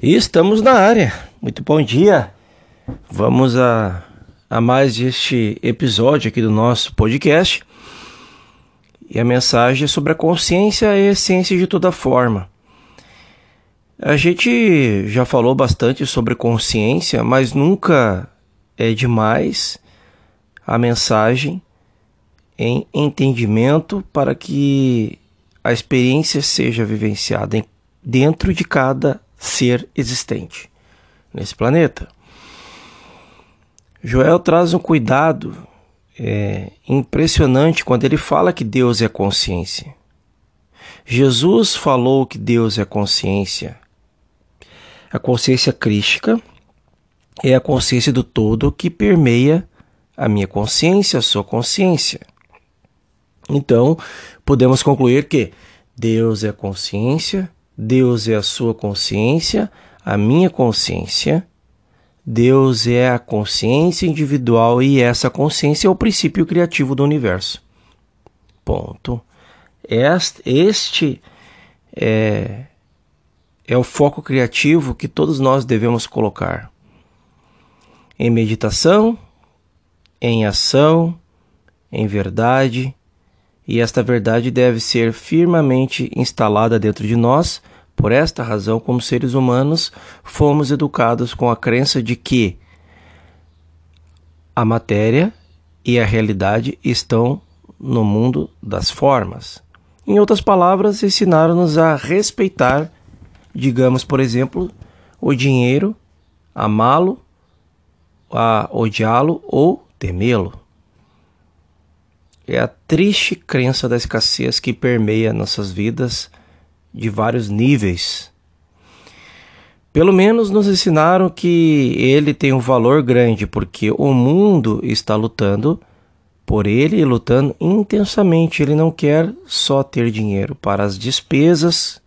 E estamos na área. Muito bom dia. Vamos a, a mais este episódio aqui do nosso podcast. E a mensagem é sobre a consciência e a essência de toda forma. A gente já falou bastante sobre consciência, mas nunca é demais a mensagem em entendimento para que a experiência seja vivenciada dentro de cada ser existente nesse planeta. Joel traz um cuidado é, impressionante quando ele fala que Deus é consciência. Jesus falou que Deus é consciência. A consciência crística é a consciência do todo que permeia a minha consciência, a sua consciência. Então, podemos concluir que Deus é consciência, Deus é a sua consciência, a minha consciência. Deus é a consciência individual e essa consciência é o princípio criativo do universo. Ponto. Este é, é o foco criativo que todos nós devemos colocar em meditação, em ação, em verdade e esta verdade deve ser firmemente instalada dentro de nós. Por esta razão, como seres humanos, fomos educados com a crença de que a matéria e a realidade estão no mundo das formas. Em outras palavras, ensinaram-nos a respeitar, digamos, por exemplo, o dinheiro, amá-lo, a odiá-lo ou temê-lo. É a triste crença da escassez que permeia nossas vidas de vários níveis. Pelo menos nos ensinaram que ele tem um valor grande, porque o mundo está lutando por ele e lutando intensamente. Ele não quer só ter dinheiro para as despesas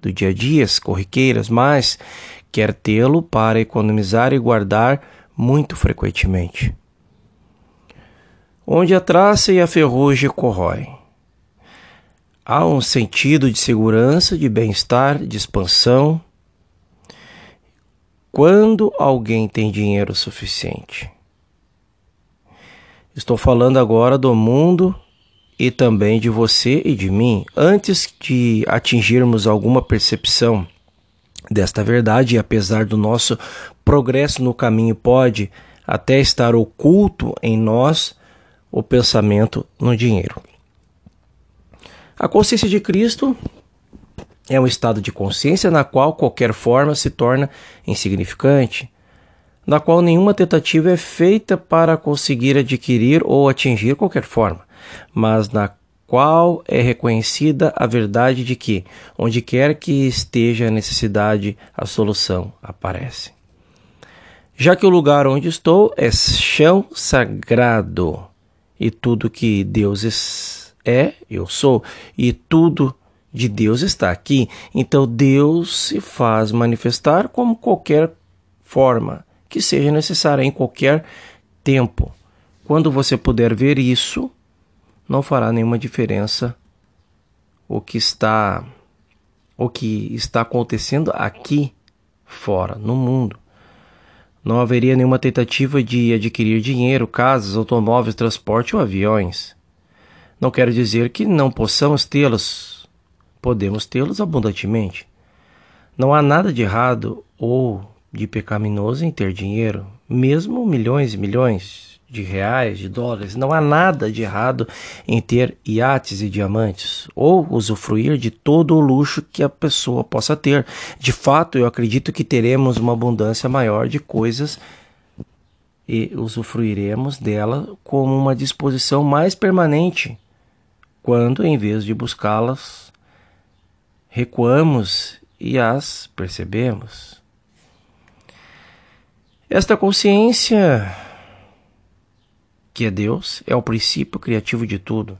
do dia a dia, as corriqueiras, mas quer tê-lo para economizar e guardar muito frequentemente onde a traça e a ferrugem corroem. Há um sentido de segurança, de bem-estar, de expansão. Quando alguém tem dinheiro suficiente. Estou falando agora do mundo e também de você e de mim. Antes de atingirmos alguma percepção desta verdade, e apesar do nosso progresso no caminho pode até estar oculto em nós, o pensamento no dinheiro. A consciência de Cristo é um estado de consciência na qual qualquer forma se torna insignificante, na qual nenhuma tentativa é feita para conseguir adquirir ou atingir qualquer forma, mas na qual é reconhecida a verdade de que, onde quer que esteja a necessidade, a solução aparece. Já que o lugar onde estou é chão sagrado, e tudo que Deus é, eu sou, e tudo de Deus está aqui. Então Deus se faz manifestar como qualquer forma que seja necessária em qualquer tempo. Quando você puder ver isso, não fará nenhuma diferença o que está o que está acontecendo aqui fora no mundo. Não haveria nenhuma tentativa de adquirir dinheiro, casas, automóveis, transporte ou aviões. Não quero dizer que não possamos tê-los. Podemos tê-los abundantemente. Não há nada de errado ou de pecaminoso em ter dinheiro, mesmo milhões e milhões de reais, de dólares. Não há nada de errado em ter iates e diamantes ou usufruir de todo o luxo que a pessoa possa ter. De fato, eu acredito que teremos uma abundância maior de coisas e usufruiremos dela como uma disposição mais permanente, quando em vez de buscá-las, recuamos e as percebemos. Esta consciência que é Deus, é o princípio criativo de tudo,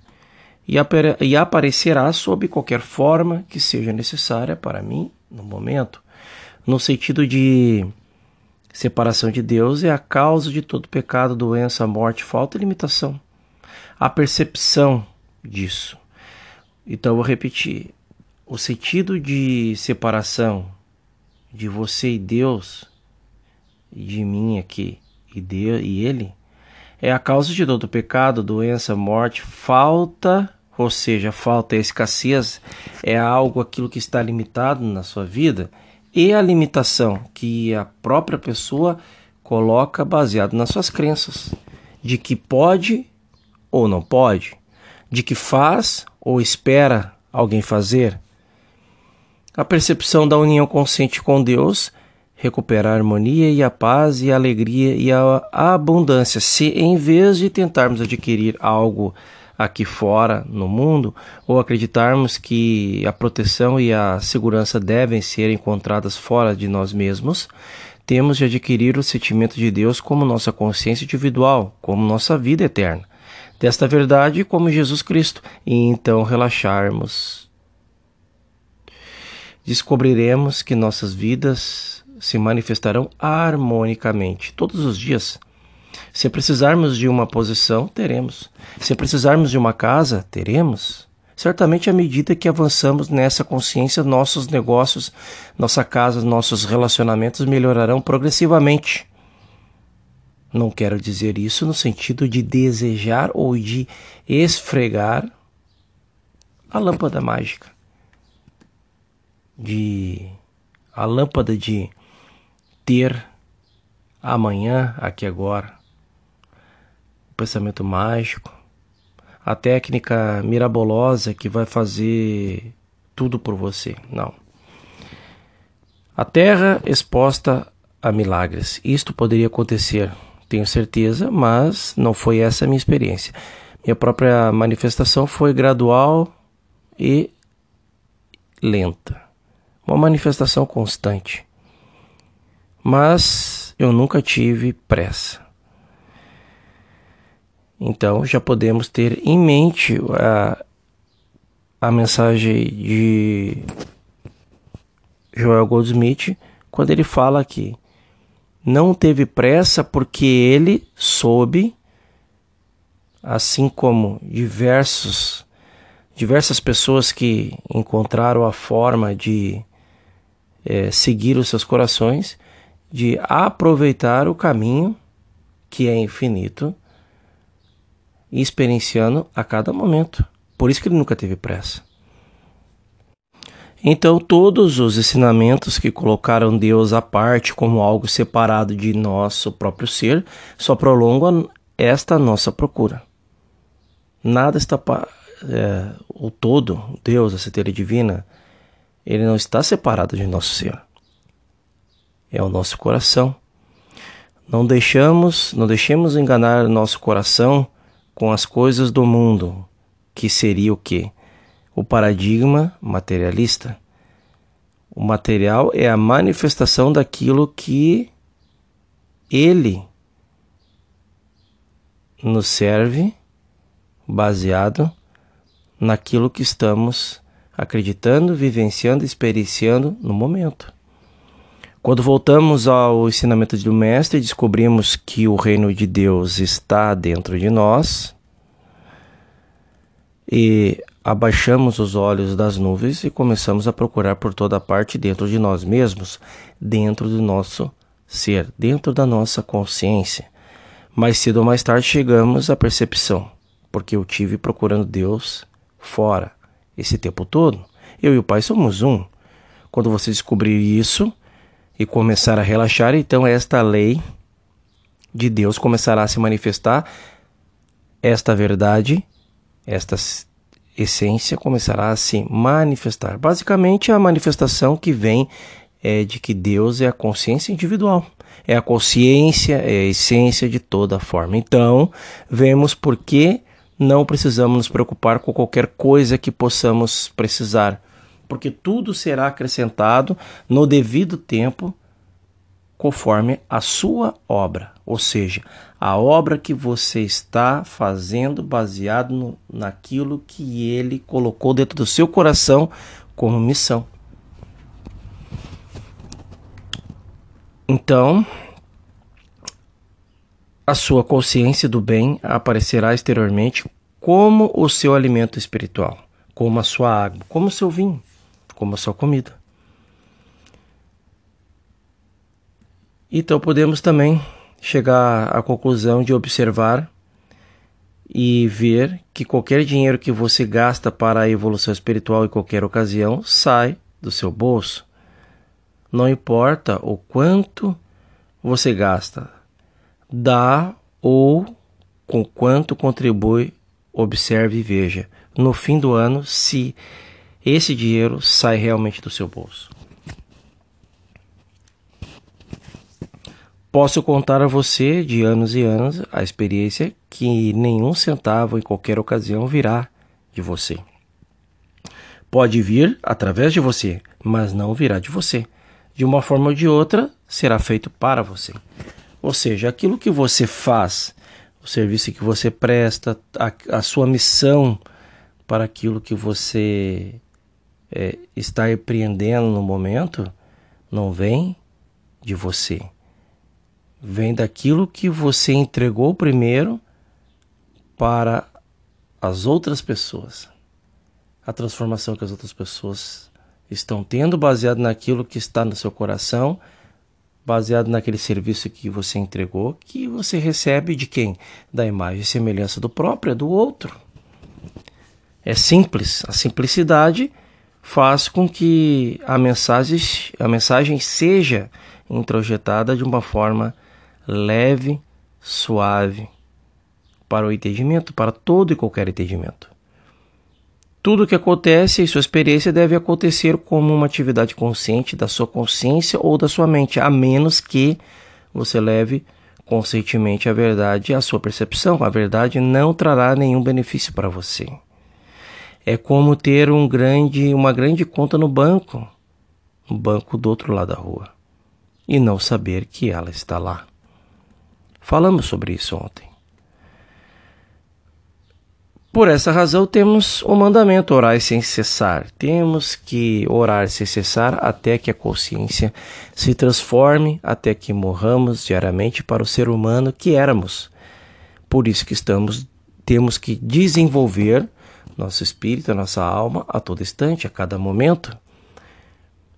e, e aparecerá sob qualquer forma que seja necessária para mim no momento, no sentido de separação de Deus é a causa de todo pecado, doença, morte, falta e limitação. A percepção disso. Então eu vou repetir. O sentido de separação de você e Deus, de mim aqui e, Deus, e Ele, é a causa de todo pecado, doença, morte, falta, ou seja, falta, escassez, é algo aquilo que está limitado na sua vida, e a limitação que a própria pessoa coloca baseado nas suas crenças, de que pode ou não pode, de que faz ou espera alguém fazer. A percepção da união consciente com Deus recupera a harmonia e a paz e a alegria e a abundância. Se em vez de tentarmos adquirir algo aqui fora no mundo ou acreditarmos que a proteção e a segurança devem ser encontradas fora de nós mesmos, temos de adquirir o sentimento de Deus como nossa consciência individual, como nossa vida eterna. Desta verdade, como Jesus Cristo, e então relaxarmos. Descobriremos que nossas vidas se manifestarão harmonicamente todos os dias. Se precisarmos de uma posição, teremos. Se precisarmos de uma casa, teremos. Certamente, à medida que avançamos nessa consciência, nossos negócios, nossa casa, nossos relacionamentos melhorarão progressivamente. Não quero dizer isso no sentido de desejar ou de esfregar a lâmpada mágica, de a lâmpada de ter amanhã, aqui agora, o pensamento mágico, a técnica mirabolosa que vai fazer tudo por você. Não. A terra exposta a milagres. Isto poderia acontecer, tenho certeza, mas não foi essa a minha experiência. Minha própria manifestação foi gradual e lenta. Uma manifestação constante. Mas eu nunca tive pressa. Então já podemos ter em mente a, a mensagem de Joel Goldsmith quando ele fala que não teve pressa porque ele soube, assim como diversos diversas pessoas que encontraram a forma de é, seguir os seus corações, de aproveitar o caminho que é infinito experienciando a cada momento. Por isso que ele nunca teve pressa. Então, todos os ensinamentos que colocaram Deus à parte como algo separado de nosso próprio ser só prolongam esta nossa procura. Nada está. É, o todo, Deus, a centelha divina, ele não está separado de nosso ser. É o nosso coração. Não deixamos, não deixemos enganar nosso coração com as coisas do mundo, que seria o quê? O paradigma materialista. O material é a manifestação daquilo que ele nos serve baseado naquilo que estamos acreditando, vivenciando, experienciando no momento. Quando voltamos ao ensinamento do Mestre, descobrimos que o reino de Deus está dentro de nós e abaixamos os olhos das nuvens e começamos a procurar por toda parte dentro de nós mesmos, dentro do nosso ser, dentro da nossa consciência. Mais cedo ou mais tarde chegamos à percepção, porque eu tive procurando Deus fora esse tempo todo. Eu e o Pai somos um. Quando você descobrir isso, e começar a relaxar, então esta lei de Deus começará a se manifestar, esta verdade, esta essência começará a se manifestar. Basicamente, a manifestação que vem é de que Deus é a consciência individual, é a consciência, é a essência de toda forma. Então, vemos por que não precisamos nos preocupar com qualquer coisa que possamos precisar porque tudo será acrescentado no devido tempo, conforme a sua obra, ou seja, a obra que você está fazendo baseado no, naquilo que ele colocou dentro do seu coração como missão. Então, a sua consciência do bem aparecerá exteriormente como o seu alimento espiritual, como a sua água, como o seu vinho como a sua comida. Então podemos também chegar à conclusão de observar e ver que qualquer dinheiro que você gasta para a evolução espiritual em qualquer ocasião sai do seu bolso. Não importa o quanto você gasta, dá ou com quanto contribui, observe e veja no fim do ano se esse dinheiro sai realmente do seu bolso. Posso contar a você de anos e anos a experiência que nenhum centavo em qualquer ocasião virá de você. Pode vir através de você, mas não virá de você. De uma forma ou de outra, será feito para você. Ou seja, aquilo que você faz, o serviço que você presta, a, a sua missão para aquilo que você é, está empreendendo no momento, não vem de você vem daquilo que você entregou primeiro para as outras pessoas. A transformação que as outras pessoas estão tendo, baseado naquilo que está no seu coração, baseado naquele serviço que você entregou, que você recebe de quem? Da imagem e semelhança do próprio, é do outro. É simples. A simplicidade faz com que a mensagem, a mensagem seja introjetada de uma forma leve, suave para o entendimento, para todo e qualquer entendimento. Tudo o que acontece em sua experiência deve acontecer como uma atividade consciente da sua consciência ou da sua mente, a menos que você leve conscientemente a verdade à sua percepção. A verdade não trará nenhum benefício para você. É como ter um grande, uma grande conta no banco, no banco do outro lado da rua, e não saber que ela está lá. Falamos sobre isso ontem. Por essa razão, temos o mandamento orar sem cessar. Temos que orar sem cessar até que a consciência se transforme, até que morramos diariamente para o ser humano que éramos. Por isso que estamos temos que desenvolver nosso espírito, nossa alma a todo instante, a cada momento,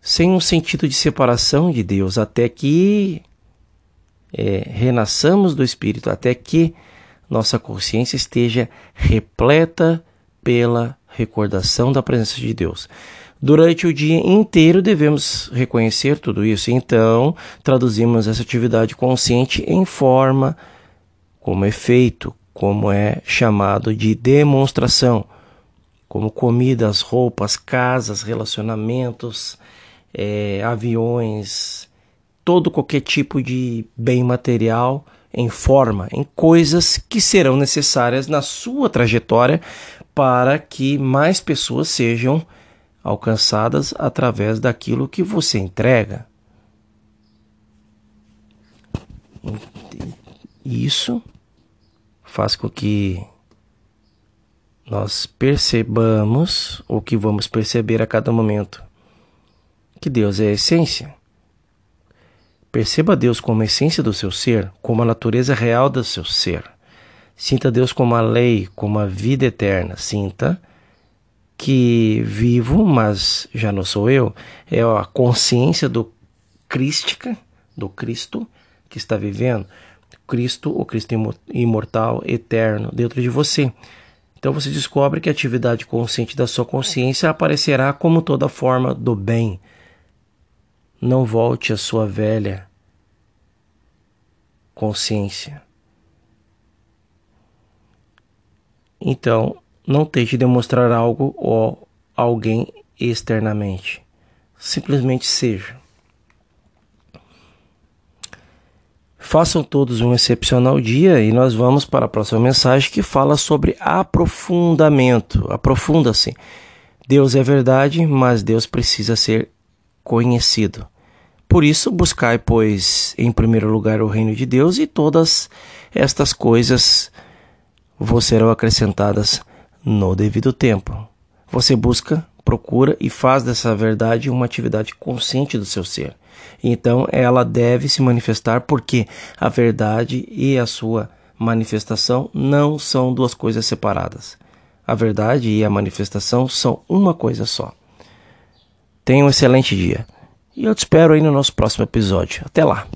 sem um sentido de separação de Deus, até que é, renasçamos do Espírito até que nossa consciência esteja repleta pela recordação da presença de Deus. Durante o dia inteiro devemos reconhecer tudo isso, então traduzimos essa atividade consciente em forma, como efeito, como é chamado de demonstração, como comidas, roupas, casas, relacionamentos, é, aviões, todo qualquer tipo de bem material em forma, em coisas que serão necessárias na sua trajetória para que mais pessoas sejam alcançadas através daquilo que você entrega. Isso faz com que nós percebamos o que vamos perceber a cada momento que Deus é a essência. Perceba Deus como a essência do seu ser, como a natureza real do seu ser. Sinta Deus como a lei, como a vida eterna. Sinta que vivo, mas já não sou eu. É a consciência do crística, do Cristo que está vivendo. Cristo, o Cristo imortal, eterno, dentro de você. Então você descobre que a atividade consciente da sua consciência aparecerá como toda forma do bem, não volte à sua velha consciência. Então, não tente demonstrar algo ou alguém externamente. Simplesmente seja. Façam todos um excepcional dia e nós vamos para a próxima mensagem que fala sobre aprofundamento. Aprofunda-se. Deus é verdade, mas Deus precisa ser conhecido. Por isso, buscai, pois, em primeiro lugar o reino de Deus, e todas estas coisas vos serão acrescentadas no devido tempo. Você busca, procura e faz dessa verdade uma atividade consciente do seu ser. Então, ela deve se manifestar porque a verdade e a sua manifestação não são duas coisas separadas. A verdade e a manifestação são uma coisa só. Tenha um excelente dia. E eu te espero aí no nosso próximo episódio. Até lá!